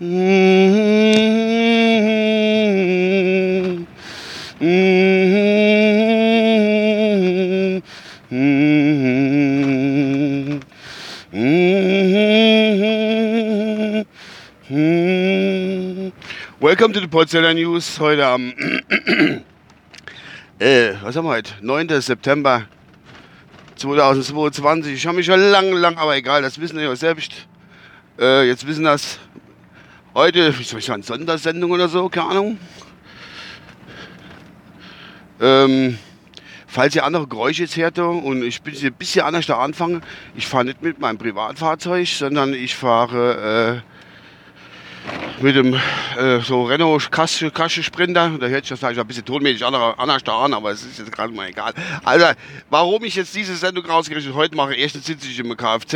Welcome to the Potsdamer News. Heute am, äh, was haben wir heute? 9. September 2022. Ich habe mich schon lang, lang, aber egal, das wissen wir ja selbst. Äh, jetzt wissen das heute, wie soll ich sagen, Sondersendung oder so, keine Ahnung. Ähm, falls ihr andere Geräusche jetzt hört und ich bin ein bisschen anders da anfangen, ich fahre nicht mit meinem Privatfahrzeug, sondern ich fahre äh, mit dem äh, so Renault Kasse, Kasse Sprinter. Da hört sich das ein bisschen tonmäßig anders da an, aber es ist jetzt gerade mal egal. Also, warum ich jetzt diese Sendung rausgerichtet heute mache, erstens sitze ich im Kfz,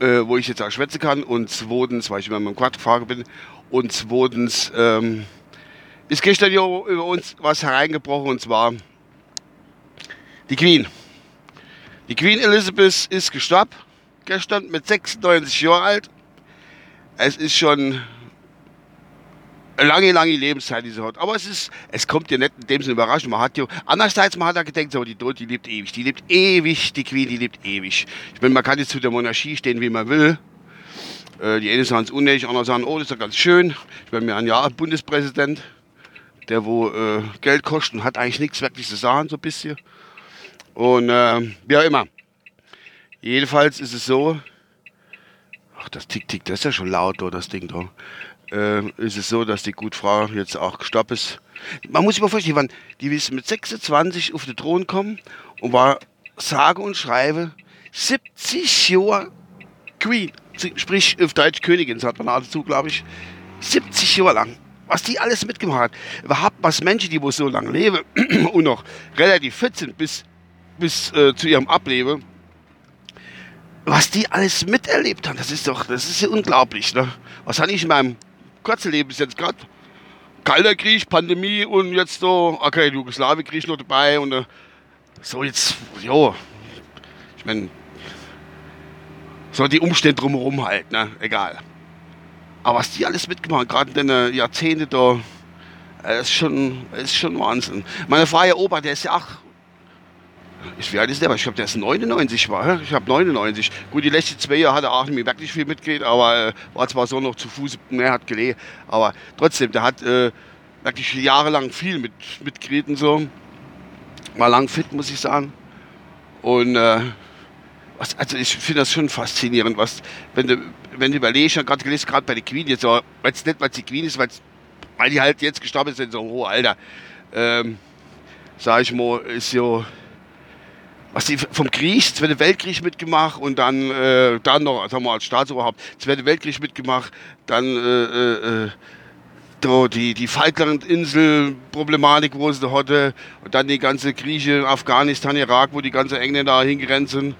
äh, wo ich jetzt auch schwätzen kann und zweitens, weil ich immer mit dem Quad gefahren bin und zweitens ähm, ist gestern ja über uns was hereingebrochen und zwar die Queen. Die Queen Elizabeth ist gestorben gestern mit 96 Jahren alt. Es ist schon lange, lange Lebenszeit, die sie hat. Aber es ist, es kommt ja nicht in dem Sinne überraschend. Man hat ja, andererseits, man hat ja gedacht, so, die Tod, die lebt ewig. Die lebt ewig, die Queen, die lebt ewig. Ich meine, man kann jetzt zu der Monarchie stehen, wie man will. Äh, die einen sagen es unnötig, andere sagen, oh, das ist ja ganz schön. Ich bin mir ein Jahr Bundespräsident, der wo äh, Geld kostet und hat eigentlich nichts wirklich zu sagen, so ein bisschen. Und äh, wie auch immer. Jedenfalls ist es so, ach, das Tick-Tick, das ist ja schon laut, oh, das Ding da äh, ist es so, dass die Gutfrau jetzt auch gestorben ist. Man muss sich mal vorstellen, die ist mit 26 auf den Thron gekommen und war sage und schreibe 70 Jahre Queen, sprich auf Deutsch Königin, sagt man dazu, glaube ich. 70 Jahre lang. Was die alles mitgemacht hat. Überhaupt was Menschen, die wo so lange leben und noch relativ fit sind bis, bis äh, zu ihrem Ableben, was die alles miterlebt haben, das ist doch, das ist ja unglaublich. Ne? Was habe ich in meinem kurze Leben ist jetzt gerade kalter Krieg, Pandemie und jetzt so, okay, Jugoslawienkrieg noch dabei und äh, so jetzt, jo, ich meine, so die Umstände drumherum halt, ne, egal. Aber was die alles mitgemacht gerade in den Jahrzehnten da, das ist schon, ist schon Wahnsinn. Meine freie Opa, der ist ja auch ich, wie alt ist der? Ich glaube, der ist 99 war. Ich habe 99. Gut, die letzten zwei Jahre hat er auch nicht mehr wirklich viel mitgekriegt, aber äh, war zwar so noch zu Fuß, mehr hat gelegt. Aber trotzdem, der hat äh, wirklich jahrelang viel mit, und so. War lang fit, muss ich sagen. Und äh, was, also ich finde das schon faszinierend, was, wenn du, wenn du überlegst, ich habe gerade gelesen, gerade bei der Queen, jetzt, weil es nicht, weil sie Queen ist, weil die halt jetzt gestorben ist in so einem hohen Alter. Ähm, sag ich mal, ist so was die vom Krieg, Zweite Weltkrieg mitgemacht und dann, äh, dann noch, sagen wir als Staatsoberhaupt, Zweite Weltkrieg mitgemacht, dann äh, äh, die, die Falklandinsel-Problematik, wo sie hatte, und dann die ganze Kriege, Afghanistan, Irak, wo die ganzen Engländer hingerannt sind.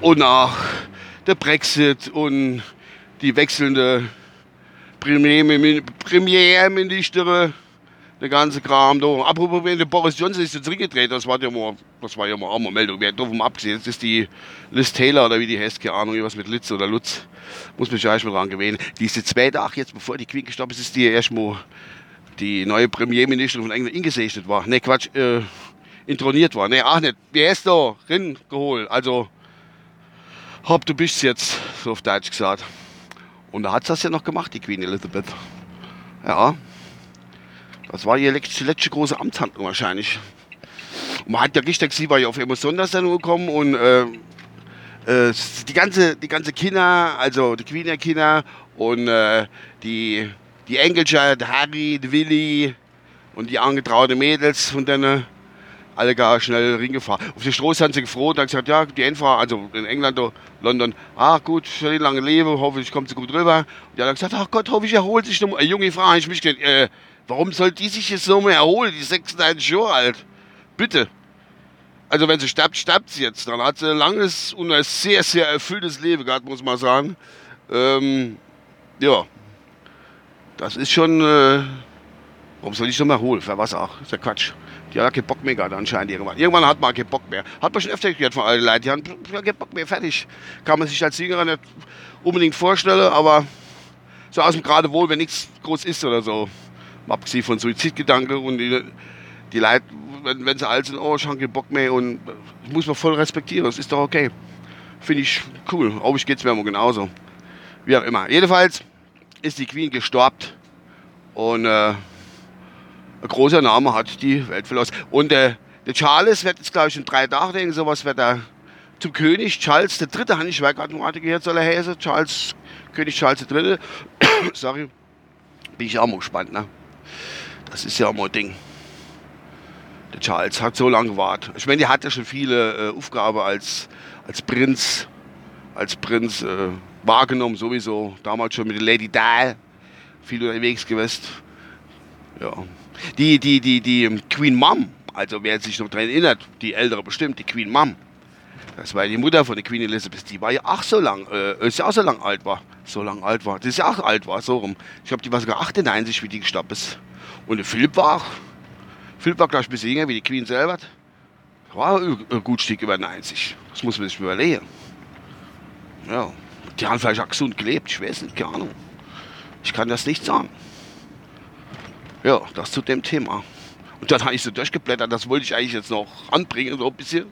Und auch der Brexit und die wechselnde Premierministerin der ganze Kram da. Apropos, wenn der Boris Johnson ist jetzt zurückgedreht, das war ja mal, das war ja mal auch mal Meldung, wer doof abgesehen. Jetzt ist die Liz Taylor oder wie die heißt, keine Ahnung, was mit Litz oder Lutz, muss mich ja erstmal dran gewöhnen. Die ist jetzt zwei Tage jetzt, bevor die Queen gestorben ist, ist die erstmal die neue Premierministerin von England ingesegnet war. Ne, Quatsch, äh, introniert war. Ne, ach nicht, wer ist da drin geholt? Also, hopp, du bist jetzt, so auf Deutsch gesagt. Und da hat sie das ja noch gemacht, die Queen Elizabeth. Ja, das war ihr letzte, letzte große Amtshandlung wahrscheinlich. Und man hat ja richtig, sie war ja auf immer Sondersendung gekommen und äh, äh, die ganze, die ganze Kinder, also die Queener Kinder und äh, die, die Engelcher, der Harry, der Willi und die angetraute Mädels von denen alle gar schnell ringefahren. Auf der Straße haben sie gefroren und gesagt, ja, die Endfahrer, also in England, London, ah gut, schön lange leben, hoffe ich kommt sie gut rüber. Und die haben gesagt, ach Gott, hoffe ich erholt sich noch. Eine junge Frau, ich mich äh, Warum soll die sich jetzt mehr erholen? Die ist 96 Jahre alt. Bitte. Also wenn sie stirbt, stirbt sie jetzt. Dann hat sie ein langes und ein sehr, sehr erfülltes Leben gehabt, muss man sagen. Ähm, ja. Das ist schon... Äh, warum soll ich so mehr holen? Für was auch? ist ja Quatsch. Die hat keinen Bock mehr gehabt anscheinend irgendwann. Irgendwann hat man keinen Bock mehr. Hat man schon öfter gehört von allen Leuten. Die haben keinen Bock mehr. Fertig. Kann man sich als Sieger nicht unbedingt vorstellen, aber so aus dem Geradewohl, wenn nichts groß ist oder so. Abgesehen von Suizidgedanken und die, die Leute, wenn, wenn sie alt sind, oh, ich habe keinen Bock mehr und das muss man voll respektieren, das ist doch okay. Finde ich cool. Auch ich geht es mir immer genauso. Wie auch immer. Jedenfalls ist die Queen gestorben und äh, ein großer Name hat die Welt verlassen. Und äh, der Charles wird jetzt, glaube ich, in drei Tagen, denken, sowas wird er zum König Charles III. habe ich gerade noch gehört, soll er heißen. Charles, König Charles III. Sorry. Bin ich auch mal gespannt, ne? Das ist ja immer ein Ding. Der Charles hat so lange gewartet. Ich meine, der hat ja schon viele äh, Aufgaben als, als Prinz, als Prinz äh, wahrgenommen, sowieso. Damals schon mit der Lady Di viel unterwegs gewesen. Ja. Die, die, die, die Queen Mom, also wer sich noch daran erinnert, die ältere bestimmt, die Queen Mom, das war die Mutter von der Queen Elizabeth, die war ja auch so lang, äh, ist ja auch so lang alt war. So lang alt war. Das ist ja auch alt war, so rum. Ich glaube, die war sogar 98, wie die gestorben ist. Und der Philipp war auch, Philipp war gleich ein bisschen jünger wie die Queen selber. War ein gut Stück über 90. Das muss man sich überlegen. Ja. Die haben vielleicht auch gesund gelebt, ich weiß nicht, keine Ahnung. Ich kann das nicht sagen. Ja, das zu dem Thema. Und dann habe ich so durchgeblättert, das wollte ich eigentlich jetzt noch anbringen, so ein bisschen.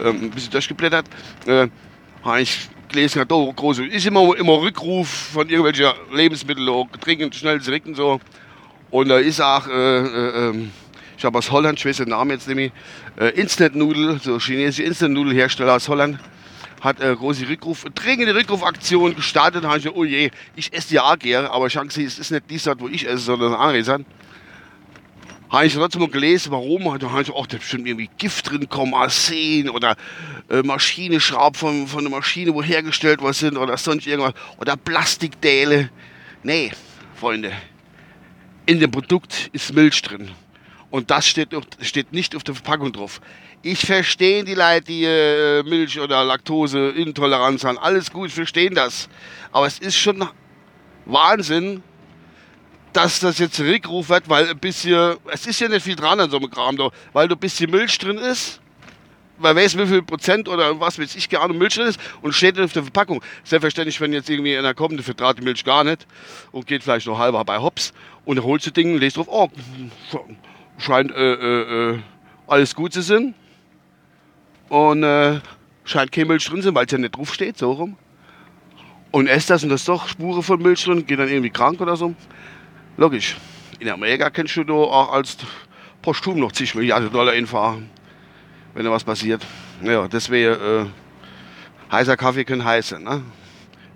Ähm, ein bisschen durchgeblättert. Äh, habe ich gelesen, oh, große, ist immer, immer Rückruf von irgendwelchen Lebensmitteln, oh, Getränken, schnell direkt und so. Und da ist auch, äh, äh, ähm, ich habe aus Holland, ich weiß den Namen jetzt nämlich, äh, Instant Nudel, so chinesische Instant Nudelhersteller aus Holland hat äh, große Rückruf, dringende Rückrufaktion gestartet. Da habe ich gesagt, oh je, ich esse ja auch gerne, aber Chance, es ist nicht die Sache, wo ich esse, sondern andere Sachen. Habe ich trotzdem mal gelesen, warum. Da habe ich auch, da bestimmt irgendwie Gift drin kommen, Arsen oder äh, Maschinenschraub von, von einer Maschine, wo hergestellt was sind oder sonst irgendwas. Oder Plastikdäle. Nee, Freunde. In dem Produkt ist Milch drin. Und das steht, steht nicht auf der Verpackung drauf. Ich verstehe die Leute, die äh, Milch- oder Laktoseintoleranz haben. Alles gut, verstehen das. Aber es ist schon Wahnsinn, dass das jetzt Rückruf wird, weil ein bisschen, es ist ja nicht viel dran an so einem Kram, weil da ein bisschen Milch drin ist. Weil weiß wie viel Prozent oder was weiß ich gerne Milch drin ist und steht auf der Verpackung. Selbstverständlich, wenn jetzt irgendwie einer kommt, der vertraut die Milch gar nicht und geht vielleicht noch halber bei Hops und holt das Ding und lest drauf, oh, scheint äh, äh, äh, alles gut zu sein. Und äh, scheint kein Milch drin zu sein, weil es ja nicht drauf steht, so rum. Und esst das und das doch Spuren von Milch drin, geht dann irgendwie krank oder so. Logisch. In Amerika kennst du auch als Postum noch zig Milliarden Dollar einfahren, wenn da was passiert. Ja, deswegen äh, heißer Kaffee können heißen, ne?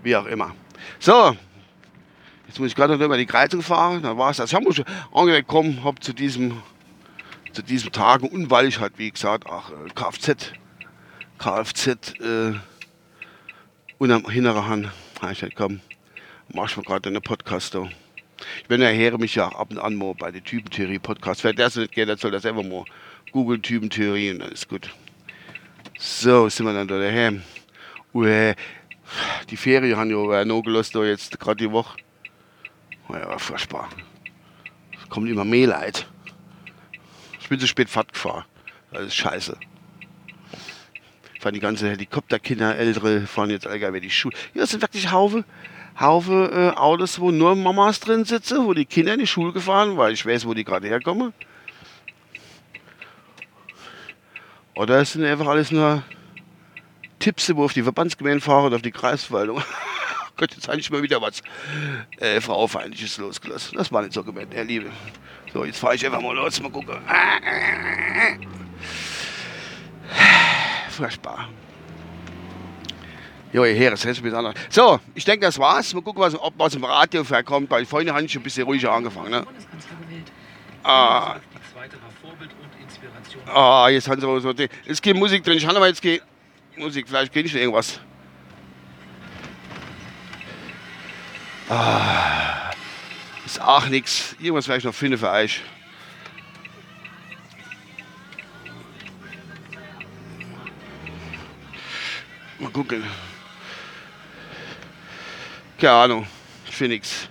Wie auch immer. So, jetzt muss ich gerade noch über die Kreuzung fahren. Da war es das. Ich habe schon angekommen, habe zu diesem, zu diesem Tagen und weil ich halt, wie gesagt, auch äh, Kfz Kfz äh, und am hinteren Hand habe ich halt komm, mach ich mal gerade einen Podcast da. Ich bin ja mich ja ab und an mal bei der Typentheorie Podcast. Wer das nicht der soll das einfach mal googeln, Typentheorie und dann ist gut. So, sind wir dann da daheim. Uh, die Ferien haben ja noch gelost da jetzt gerade die Woche. Oh ja, furchtbar. Es kommt immer mehr Leid. Ich bin zu spät Fahrt gefahren. Das ist scheiße fahren die ganzen Helikopterkinder, Ältere, fahren jetzt allgemein die Schule. Ja, das sind wirklich Haufe, Haufe äh, Autos, wo nur Mamas drin sitzen, wo die Kinder in die Schule gefahren, weil ich weiß, wo die gerade herkommen. Oder es sind einfach alles nur Tipps, wo auf die Verbandsgemeinde fahren oder auf die Kreisverwaltung. Gott, jetzt eigentlich mal wieder was äh, Frauenfeindliches losgelassen. Das war nicht so gemeint, Herr Liebe. So, jetzt fahre ich einfach mal los, mal gucken furchtbar. Jo, ihr Herr, das bis anders. So, ich denke, das war's. Mal gucken, was, ob was im Radio verkommt, weil vorhin habe ich schon ein bisschen ruhiger angefangen. Ne? Ah. Ah, jetzt haben sie so. Jetzt geht Musik drin. Ich habe aber jetzt geht Musik. Vielleicht geht nicht irgendwas. Ah. Ist auch nichts. Irgendwas vielleicht noch finden für euch. Mal gucken. Keine Ahnung. Ich finde nichts.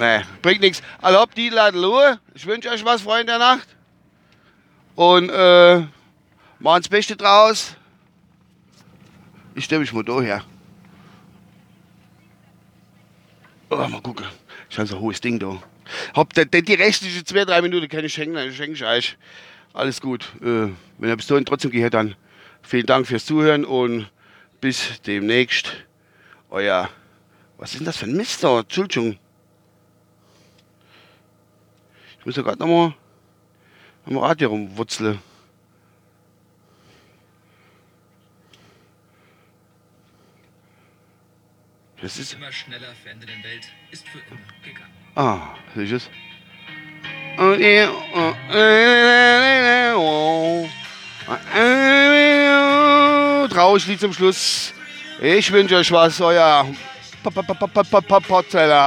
Nee, bringt nichts. Also habt die Leute Ruhe. Ich wünsche euch was, Freunde der Nacht. Und äh, machen das Beste draus. Ich stelle mich mal da her. Oh, mal gucken. Ich habe so ein hohes Ding da. Hab die, die, restlichen zwei, drei Minuten keine Schenken, schenke ich euch. Alles gut. Äh, wenn ihr bis dahin trotzdem gehört, dann vielen Dank fürs Zuhören und bis demnächst. Euer. Was ist denn das für ein Mister? Entschuldigung. Ich muss ja gerade nochmal am Radio rumwurzeln. Das ist. Immer schneller verändernden Welt ist für immer gegangen. Ah, siehst du es? Traurig Lied zum Schluss. Ich wünsche euch was, euer Porzeller.